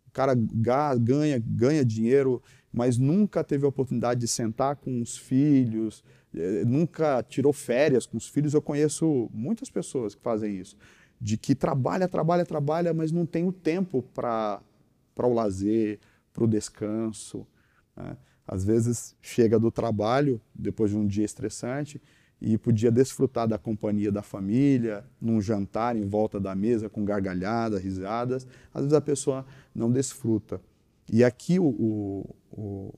O cara ganha, ganha dinheiro, mas nunca teve a oportunidade de sentar com os filhos, eh, nunca tirou férias com os filhos. Eu conheço muitas pessoas que fazem isso, de que trabalha, trabalha, trabalha, mas não tem o tempo para o lazer, para o descanso. Né? Às vezes chega do trabalho, depois de um dia estressante, e podia desfrutar da companhia da família, num jantar em volta da mesa com gargalhadas, risadas. Às vezes a pessoa não desfruta. E aqui o, o, o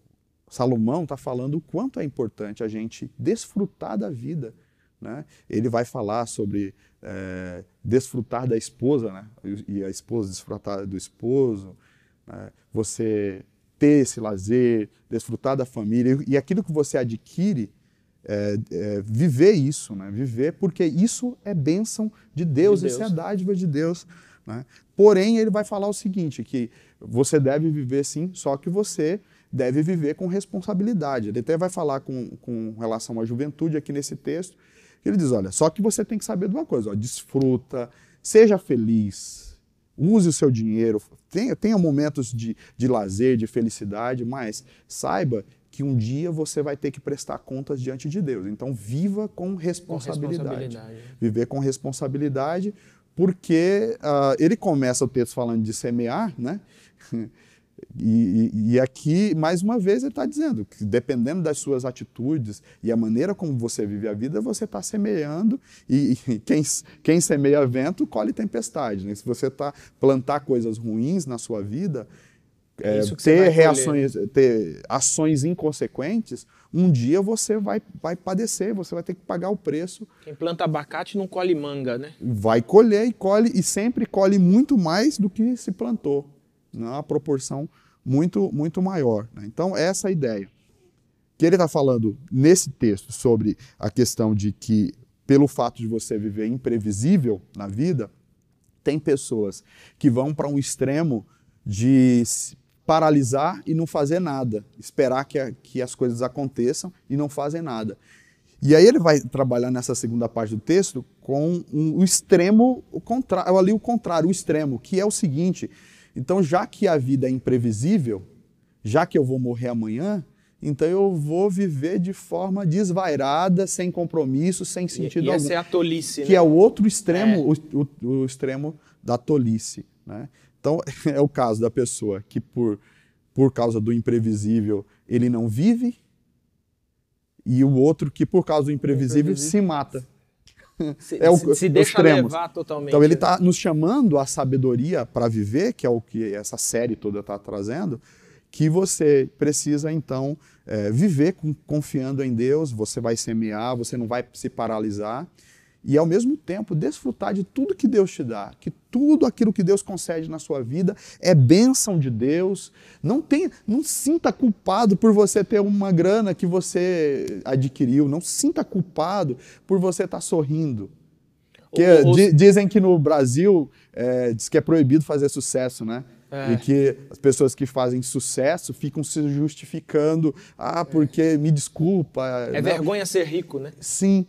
Salomão está falando o quanto é importante a gente desfrutar da vida. Né? Ele vai falar sobre é, desfrutar da esposa, né? e a esposa desfrutar do esposo, né? você ter esse lazer, desfrutar da família, e aquilo que você adquire é, é, viver isso, né? viver porque isso é bênção de Deus, De isso é Deus. dádiva de Deus. Né? Porém, ele vai falar o seguinte, que você deve viver sim, só que você deve viver com responsabilidade. Ele até vai falar com, com relação à juventude aqui nesse texto, que ele diz, olha, só que você tem que saber de uma coisa, ó, desfruta, seja feliz, use o seu dinheiro, tenha, tenha momentos de, de lazer, de felicidade, mas saiba que um dia você vai ter que prestar contas diante de Deus. Então, viva com Com responsabilidade. responsabilidade. Viver com responsabilidade, porque ah, ele começa o texto falando de semear, né? E, e- aqui, mais uma vez, ele está dizendo que dependendo das suas atitudes e a maneira como você vive a vida, você está semeando e, e quem, quem semeia vento colhe tempestade. Né? Se você tá plantar coisas ruins na sua vida, É é, ter colher. reações, ter ações inconsequentes, um dia você vai, vai padecer, você vai ter que pagar o preço Quem planta abacate não colhe manga, né? vai colher e colhe e sempre colhe muito mais do que se plantou, né? uma proporção muito muito maior. né? Então essa é a ideia que ele está falando nesse texto sobre a questão de que pelo fato de você viver imprevisível na vida, tem pessoas que vão para um extremo de paralisar e não fazer nada, esperar que, a- que as coisas aconteçam e não fazem nada. E aí ele vai trabalhar nessa segunda parte do texto com um, o extremo, o contrário, ali o contrário, o extremo, que é o seguinte: então, já que a vida é imprevisível, já que eu vou morrer amanhã, então eu vou viver de forma desvairada, sem compromisso, sem E, sentido e algum essa é a tolice, que né? é o outro extremo, o, o- o extremo da tolice. Né? Então, é o caso da pessoa que, por, por causa do imprevisível, ele não vive, e o outro que, por causa do imprevisível, Imprevisível. se mata. Se, é o- se- se deixa extremos. levar totalmente. Então, ele né? está nos chamando à sabedoria para viver, que é o que essa série toda está trazendo, que você precisa, então, é, viver com- confiando em Deus, você vai semear, você não vai se paralisar, e, ao mesmo tempo, desfrutar de tudo que Deus te dá, que tudo aquilo que Deus concede na sua vida é bênção de Deus. Não, tenha, não sinta culpado por você ter uma grana que você adquiriu, não sinta culpado por você estar sorrindo. Porque dizem que no Brasil é, diz que é proibido fazer sucesso, né? É. E que as pessoas que fazem sucesso ficam se justificando. Ah, porque me desculpa. É né? vergonha ser rico, né? Sim.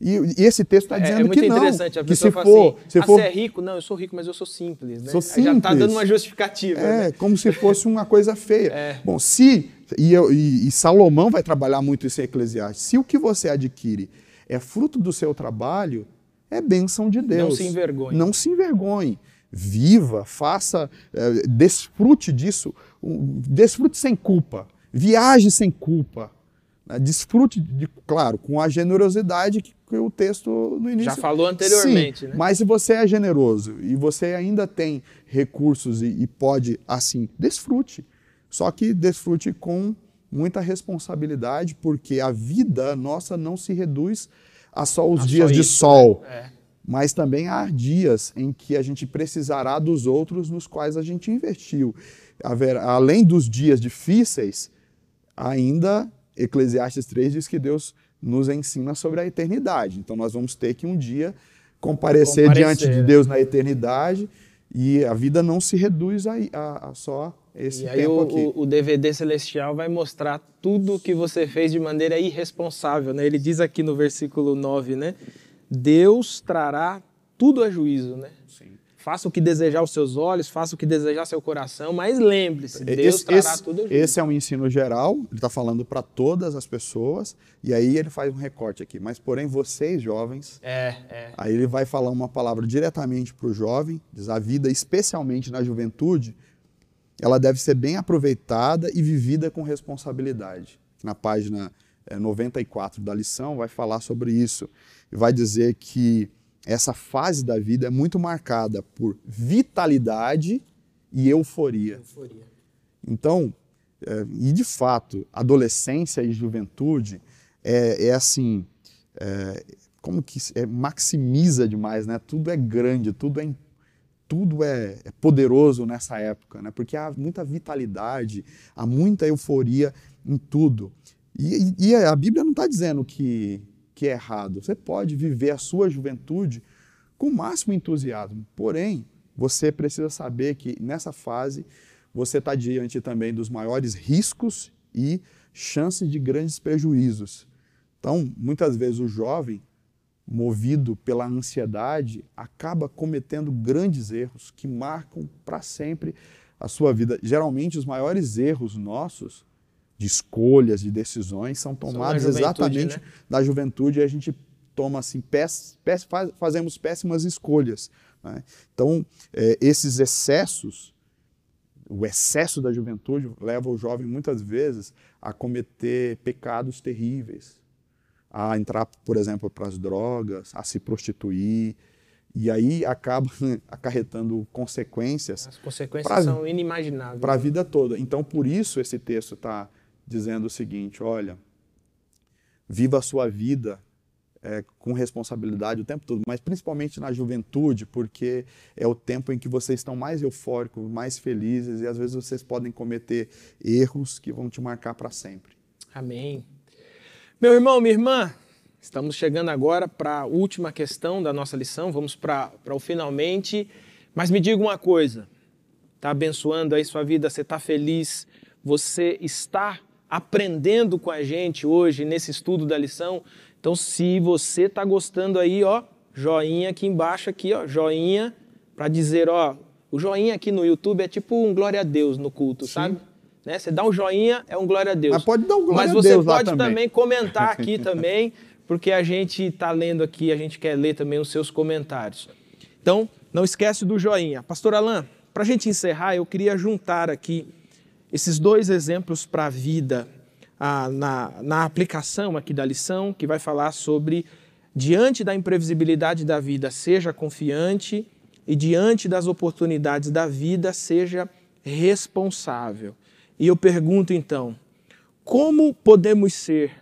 E, e esse texto está É, dizendo é muito que não. interessante. A que se for, assim, se ah, for você é rico? Não, eu sou rico, mas eu sou simples, né? Sou Já tá simples. dando uma justificativa, É, né? como se fosse uma coisa feia. É. Bom, se. E, eu- e- e Salomão vai trabalhar muito isso em Eclesiastes. Se o que você adquire é fruto do seu trabalho, é bênção de Deus. se envergonhe. Não se envergonhe. Viva, faça, eh, desfrute disso, desfrute sem culpa, viaje sem culpa. Né? Desfrute, de, claro, com a generosidade que, que o texto no início. Já falou anteriormente, Sim, né? Mas se você é generoso e você ainda tem recursos e, e pode, assim, desfrute. Só que desfrute com muita responsabilidade, porque a vida nossa não se reduz a só os A só dias de isso, sol, É. mas também há dias em que a gente precisará dos outros nos quais a gente investiu. Haver- além dos dias difíceis, ainda Eclesiastes 3 diz que Deus nos ensina sobre a eternidade. Então nós vamos ter que um dia comparecer, Comparecer, diante de? Deus na eternidade e a vida não se reduz a, a- a só esse E aí tempo o, aqui. o- o DVD celestial vai mostrar tudo que você fez de maneira irresponsável, né? Ele diz aqui no versículo 9, né? Deus trará tudo a juízo, né? Faça o que desejar os seus olhos, faça o que desejar seu coração, mas lembre-se, Deus esse, trará esse- tudo a juízo. esse é um ensino geral, ele está falando para todas as pessoas, e aí ele faz um recorte aqui. Mas, porém, vocês, jovens, É, é. Aí ele vai falar uma palavra diretamente para o jovem, diz a vida, especialmente na juventude, ela deve ser bem aproveitada e vivida com responsabilidade. Na página eh, 94 da lição vai falar sobre isso. E vai dizer que essa fase da vida é muito marcada por vitalidade e euforia. Euforia. Então, é, e de fato, adolescência e juventude é, é assim, é, como que é, maximiza demais, né? Tudo é grande, tudo é tudo é, é poderoso nessa época, né? Porque há muita vitalidade, há muita euforia em tudo. E, e a Bíblia não está dizendo que, que é errado. Você pode viver a sua juventude com o máximo entusiasmo. Porém, você precisa saber que nessa fase você está diante também dos maiores riscos e chances de grandes prejuízos. Então, muitas vezes o jovem, movido pela ansiedade, acaba cometendo grandes erros que marcam para sempre a sua vida. Geralmente, os maiores erros nossos, de escolhas, de decisões, são tomados são exatamente né? da juventude e a gente toma assim, pés, pés, faz, fazemos péssimas escolhas. Né? Então, é, esses excessos, o excesso da juventude leva o jovem muitas vezes a cometer pecados terríveis, a entrar, por exemplo, para as drogas, a se prostituir, e aí acaba acarretando consequências. As consequências pra, são inimagináveis. Para a vida toda. Então, por isso, esse texto está dizendo o seguinte: olha, viva a sua vida é, com responsabilidade o tempo todo, mas principalmente na juventude, porque é o tempo em que vocês estão mais eufóricos, mais felizes e às vezes vocês podem cometer erros que vão te marcar para sempre. Amém. Meu irmão, minha irmã, estamos chegando agora para a última questão da nossa lição, vamos para o finalmente. Mas me diga uma coisa: está abençoando aí sua vida, você está feliz, você está aprendendo com a gente hoje nesse estudo da lição? Então, se você está gostando aí, ó, joinha aqui embaixo, aqui, ó, joinha, para dizer, ó, o joinha aqui no YouTube é tipo um glória a Deus no culto, Sim. sabe? Né? Você dá um joinha, é um glória a Deus. Mas pode dar um glória a Deus Mas você pode também. também comentar aqui também, porque a gente está lendo aqui, a gente quer ler também os seus comentários. Então, não esquece do joinha. Pastor Alain, para a gente encerrar, eu queria juntar aqui esses dois exemplos para a vida na, na aplicação aqui da lição, que vai falar sobre diante da imprevisibilidade da vida, seja confiante e diante das oportunidades da vida, seja responsável. E eu pergunto então, como podemos ser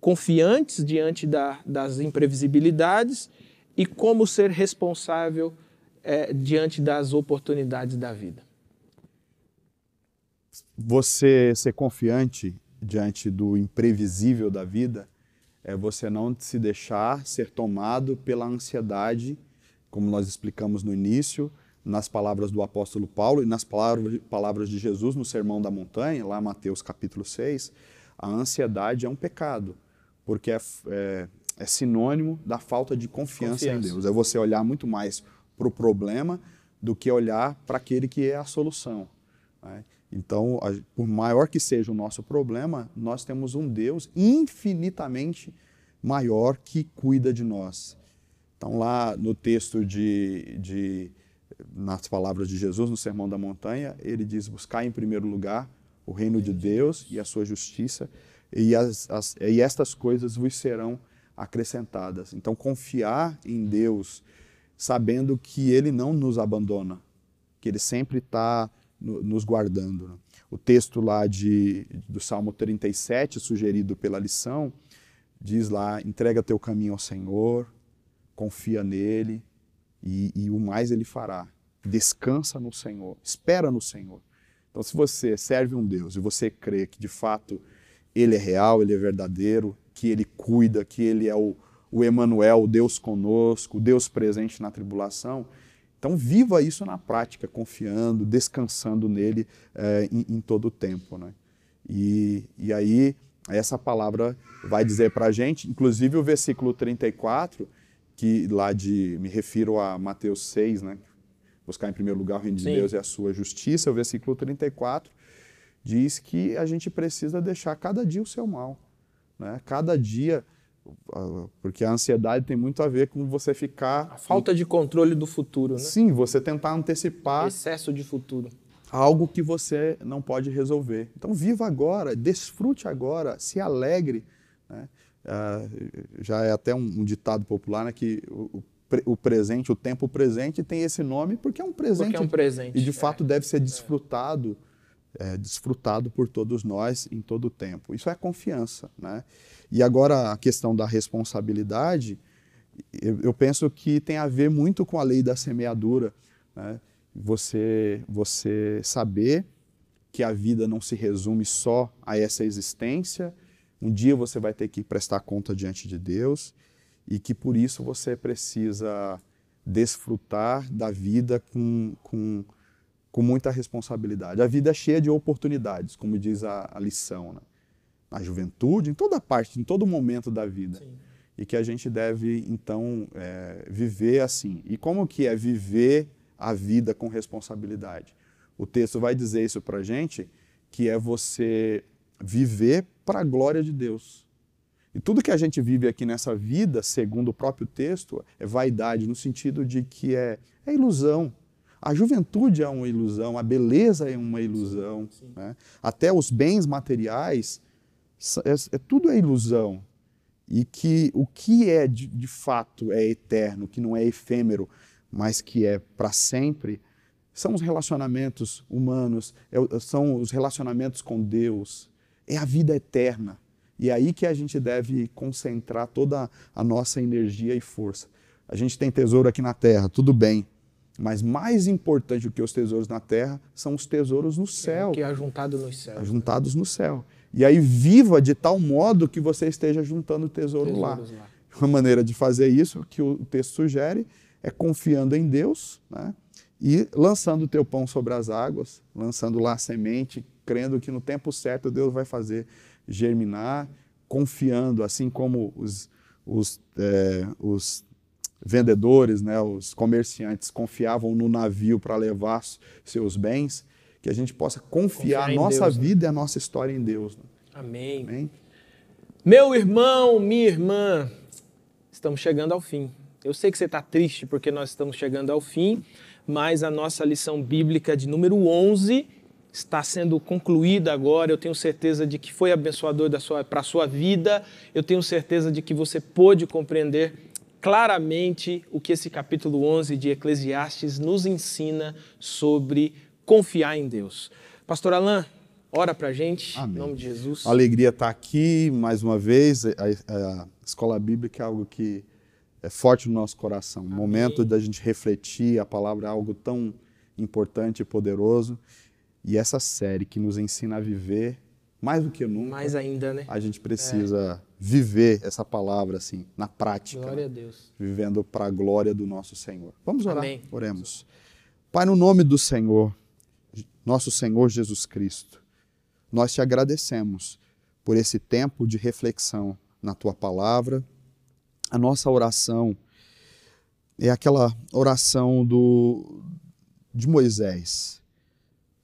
confiantes diante da, das imprevisibilidades e como ser responsável é, diante das oportunidades da vida? Você ser confiante diante do imprevisível da vida é você não se deixar ser tomado pela ansiedade, como nós explicamos no início, nas palavras do apóstolo Paulo e nas palavras de Jesus no Sermão da Montanha, lá Mateus capítulo 6, a ansiedade é um pecado, porque é, é, é sinônimo da falta de confiança, confiança, em Deus. É você olhar muito mais para o problema do que olhar para aquele que é a solução. Né? Então, por maior que seja o nosso problema, nós temos um Deus infinitamente maior que cuida de nós. Então, lá no texto de, de nas palavras de Jesus no Sermão da Montanha, ele diz: buscar em primeiro lugar o reino de Deus e a sua justiça, e, as, as, e estas coisas vos serão acrescentadas. Então, confiar em Deus, sabendo que Ele não nos abandona, que Ele sempre está nos guardando. Né? O texto lá de, do Salmo 37, sugerido pela lição, diz lá: entrega teu caminho ao Senhor, confia nele e, e o mais ele fará. Descansa no Senhor, espera no Senhor. Então, se você serve um Deus e você crê que de fato ele é real, ele é verdadeiro, que ele cuida, que ele é o, o o Deus conosco, o Deus presente na tribulação, então, viva isso na prática, confiando, descansando nele é, em, em, todo o tempo. Né? E, e aí, essa palavra vai dizer para a gente, inclusive o versículo 34, que lá de, me refiro a Mateus 6, né? buscar em primeiro lugar o reino de Sim. Deus e a sua justiça, o versículo 34 diz que a gente precisa deixar cada dia o seu mal. Né? Cada dia porque a ansiedade tem muito a ver com você ficar. A falta de controle do futuro, né? Sim, você tentar antecipar. Excesso de futuro. Algo que você não pode resolver. Então, viva agora, desfrute agora, se alegre. Né? Uh, já é até um, um, ditado popular né, que o, o, presente, o tempo presente, tem esse nome porque é um presente. Porque é um presente. E de fato é. deve ser desfrutado. É, desfrutado por todos nós em todo o tempo. Isso é confiança, né? E agora a questão da responsabilidade, eu, eu penso que tem a ver muito com a lei da semeadura. Né? Você, você saber que a vida não se resume só a essa existência, Um dia você vai ter que prestar conta diante de Deus e que por isso você precisa desfrutar da vida com, com, com muita responsabilidade. A vida é cheia de oportunidades, como diz a, a lição, né? Na juventude, em toda parte, em todo momento da vida. Sim. E que a gente deve, então, é, viver assim. E como que é viver a vida com responsabilidade? O texto vai dizer isso para a gente, que é você viver para a glória de Deus. E tudo que a gente vive aqui nessa vida, segundo o próprio texto, é vaidade, no sentido de que é, é ilusão. A juventude é uma ilusão, a beleza é uma ilusão. Né? Até os bens materiais, é, é, tudo é ilusão. E que o que é de, de fato é eterno, que não é efêmero, mas que é para sempre, são os relacionamentos humanos, é, são os relacionamentos com Deus, é a vida eterna. E é aí que a gente deve concentrar toda a nossa energia e força. A gente tem tesouro aqui na terra, tudo bem. Mas mais importante do que os tesouros na terra são os tesouros no céu. É, que é ajuntado no céu. Ajuntados no céu. E aí viva de tal modo que você esteja juntando tesouro lá. lá. Uma maneira de fazer isso, que o texto sugere, é confiando em Deus né? e lançando o teu pão sobre as águas, lançando lá a semente, crendo que no tempo certo Deus vai fazer germinar, confiando, assim como os, os, é, os vendedores, né, os comerciantes confiavam no navio para levar seus bens, que a gente possa confiar, confiar a nossa Deus, né? vida né? e a nossa história em Deus. Né? Amém. Amém. Meu irmão, minha irmã, estamos chegando ao fim. Eu sei que você está triste porque nós estamos chegando ao fim, mas a nossa lição bíblica de número 11 está sendo concluída agora. Eu tenho certeza de que foi abençoador para a sua vida. Eu tenho certeza de que você pôde compreender claramente o que esse capítulo 11 de Eclesiastes nos ensina sobre confiar em Deus. Pastor Alain, ora para a gente, Amém. em nome de Jesus. alegria estar aqui mais uma vez. A, a, escola bíblica é algo que é forte no nosso coração. Amém. Momento da gente refletir, a palavra é algo tão importante e poderoso. E essa série que nos ensina a viver mais do que nunca. Mais ainda, né? A gente precisa é. viver essa palavra assim, na prática. Glória a Deus. Vivendo para a glória do nosso Senhor. Vamos orar? Amém. Oremos. Pai, no nome do Senhor, nosso Senhor Jesus Cristo, nós te agradecemos por esse tempo de reflexão na tua palavra. A nossa oração é aquela oração do, de Moisés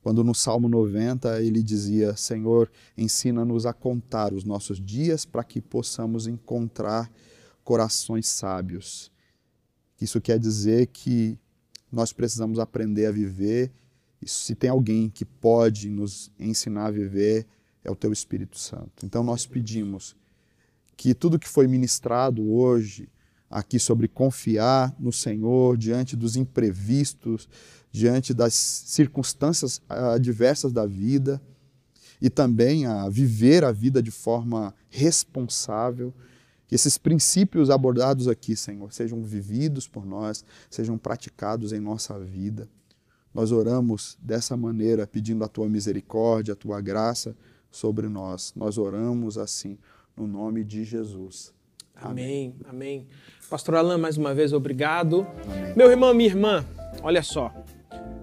quando no Salmo 90 ele dizia: Senhor, ensina-nos a contar os nossos dias para que possamos encontrar corações sábios. Isso quer dizer que nós precisamos aprender a viver. Se tem alguém que pode nos ensinar a viver, é o Teu Espírito Santo. Então nós pedimos que tudo que foi ministrado hoje, aqui sobre confiar no Senhor diante dos imprevistos, diante das circunstâncias adversas da vida e também a viver a vida de forma responsável. Que esses princípios abordados aqui, Senhor, sejam vividos por nós, sejam praticados em nossa vida. Nós oramos dessa maneira, pedindo a tua misericórdia, a tua graça sobre nós. Nós oramos assim, no nome de Jesus. Amém, amém. Pastor Alain, mais uma vez, obrigado. Amém. Meu irmão, minha irmã, olha só.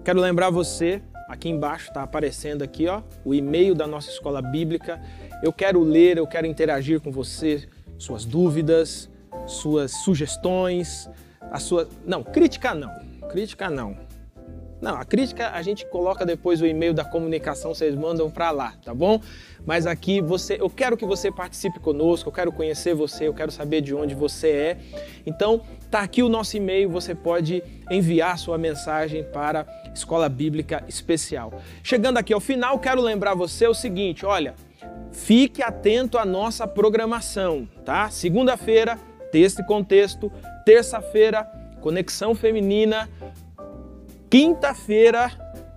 Quero lembrar você, aqui embaixo está aparecendo aqui, ó, o e-mail da nossa escola bíblica. Eu quero ler, eu quero interagir com você, suas dúvidas, suas sugestões, a sua, não, crítica não. Crítica não. Não, a crítica a gente coloca depois o e-mail da comunicação, vocês mandam para lá, tá bom? Mas aqui você, eu quero que você participe conosco, eu quero conhecer você, eu quero saber de onde você é. Então, tá aqui o nosso e-mail, você pode enviar sua mensagem para Escola Bíblica Especial. Chegando aqui ao final, quero lembrar você o seguinte, olha, fique atento à nossa programação, tá? Segunda-feira, texto e contexto, terça-feira, conexão feminina, Quinta-feira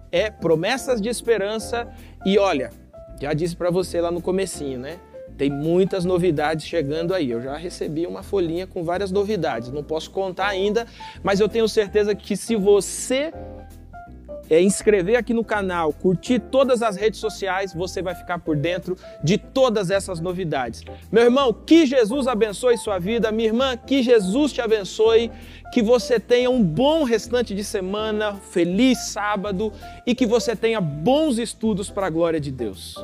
é promessas de esperança e olha, já disse para você lá no comecinho, né? Tem muitas novidades chegando aí. Eu já recebi uma folhinha com várias novidades. Não posso contar ainda, mas eu tenho certeza que se você é, inscrever aqui no canal, curtir todas as redes sociais, você vai ficar por dentro de todas essas novidades. Meu irmão, que Jesus abençoe sua vida, minha irmã, que Jesus te abençoe, que você tenha um bom restante de semana, feliz sábado e que você tenha bons estudos para a glória de Deus.